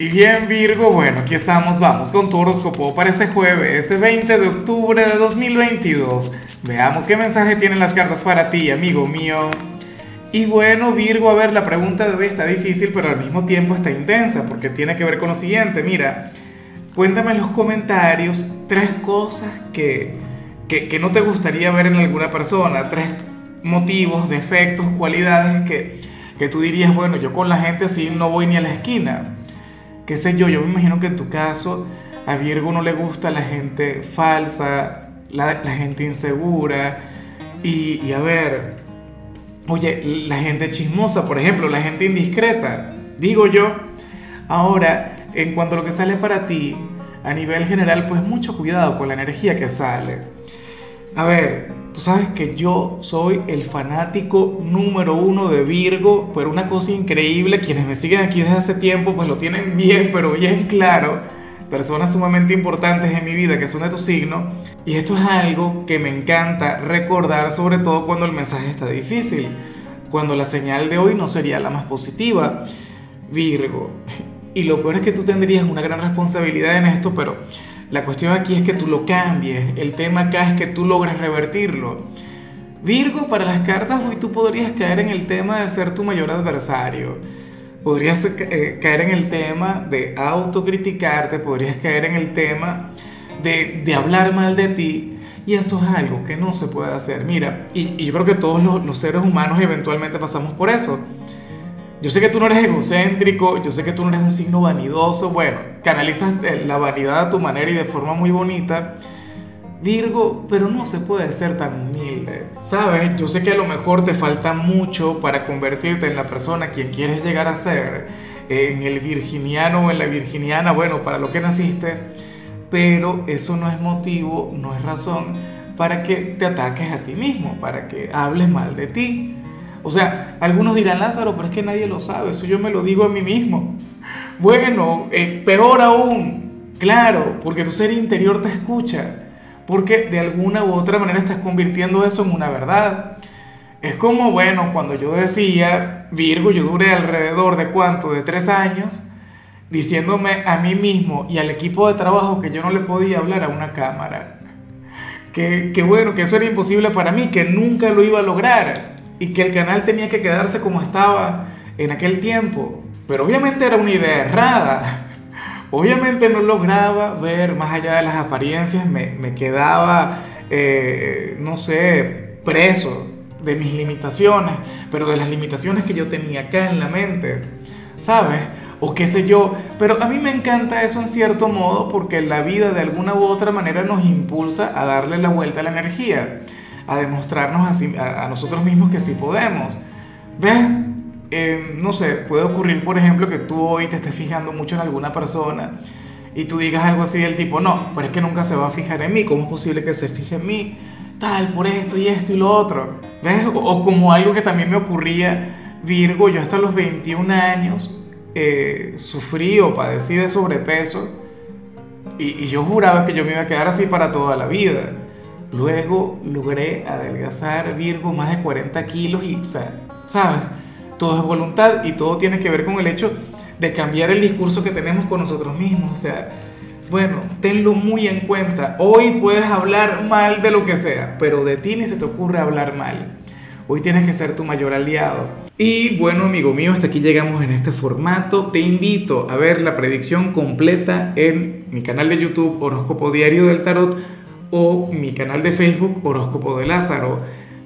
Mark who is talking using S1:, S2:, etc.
S1: Y bien Virgo, bueno, aquí estamos, vamos con tu horóscopo para este jueves, ese 20 de octubre de 2022. Veamos qué mensaje tienen las cartas para ti, amigo mío. Y bueno, Virgo, a ver, la pregunta de hoy está difícil, pero al mismo tiempo está intensa, porque tiene que ver con lo siguiente. Mira, cuéntame en los comentarios tres cosas que, que, que no te gustaría ver en alguna persona, tres motivos, defectos, cualidades que, que tú dirías, bueno, yo con la gente así no voy ni a la esquina qué sé yo, yo me imagino que en tu caso a Virgo no le gusta la gente falsa, la, gente insegura y, a ver, oye, la gente chismosa, por ejemplo, la gente indiscreta, digo yo. Ahora, en cuanto a lo que sale para ti, a nivel general, pues mucho cuidado con la energía que sale. A ver, tú sabes que yo soy el fanático número uno de Virgo, pero una cosa increíble, quienes me siguen aquí desde hace tiempo, pues lo tienen bien, pero bien claro. Personas sumamente importantes en mi vida que son de tu signo. Y esto es algo que me encanta recordar, sobre todo cuando el mensaje está difícil, cuando la señal de hoy no sería la más positiva. Virgo. Y lo peor es que tú tendrías una gran responsabilidad en esto, pero la cuestión aquí es que tú lo cambies. El tema acá es que tú logres revertirlo. Virgo, para las cartas hoy tú podrías caer en el tema de ser tu mayor adversario. Podrías eh, caer en el tema de autocriticarte, podrías caer en el tema de, hablar mal de ti. Y eso es algo que no se puede hacer. Mira, y, yo creo que todos los, los seres humanos eventualmente pasamos por eso yo sé que tú no eres egocéntrico, yo sé que tú no eres un signo vanidoso, bueno, canalizas la vanidad a tu manera y de forma muy bonita. Virgo, pero no se puede ser tan humilde, ¿sabes? Yo sé que a lo mejor te falta mucho para convertirte en la persona quien quieres llegar a ser, en el virginiano o en la virginiana, bueno, para lo que naciste, pero eso no es motivo, no es razón para que te ataques a ti mismo, para que hables mal de ti. O sea, algunos dirán, Lázaro, pero es que nadie lo sabe, eso yo me lo digo a mí mismo. Bueno, eh, peor aún, claro, porque tu ser interior te escucha, porque de alguna u otra manera estás convirtiendo eso en una verdad. Es como, bueno, cuando yo decía, Virgo, yo duré alrededor de cuánto, de tres años, diciéndome a mí mismo y al equipo de trabajo que yo no le podía hablar a una cámara. Que, que bueno, que eso era imposible para mí, que nunca lo iba a lograr y que el canal tenía que quedarse como estaba en aquel tiempo. Pero obviamente era una idea errada. Obviamente no lograba ver más allá de las apariencias, me, me quedaba, eh, no sé, preso de mis limitaciones, pero de las limitaciones que yo tenía acá en la mente, ¿sabes? O qué sé yo, pero a mí me encanta eso en cierto modo porque la vida de alguna u otra manera nos impulsa a darle la vuelta a la energía a demostrarnos así, a, nosotros mismos que sí podemos. ¿Ves? Eh, no sé, puede ocurrir, por ejemplo, que tú hoy te estés fijando mucho en alguna persona y tú digas algo así del tipo, no, pero es que nunca se va a fijar en mí, ¿cómo es posible que se fije en mí? Tal, por esto y esto y lo otro. ¿Ves? O, como algo que también me ocurría, Virgo, yo hasta los 21 años eh, sufrí o padecí de sobrepeso y, y yo juraba que yo me iba a quedar así para toda la vida. Luego logré adelgazar Virgo más de 40 kilos y, o sea, ¿sabes? Todo es voluntad y todo tiene que ver con el hecho de cambiar el discurso que tenemos con nosotros mismos. O sea, bueno, tenlo muy en cuenta. Hoy puedes hablar mal de lo que sea, pero de ti ni se te ocurre hablar mal. Hoy tienes que ser tu mayor aliado. Y bueno, amigo mío, hasta aquí llegamos en este formato. Te invito a ver la predicción completa en mi canal de YouTube Horóscopo Diario del Tarot o mi canal de Facebook Horóscopo de Lázaro.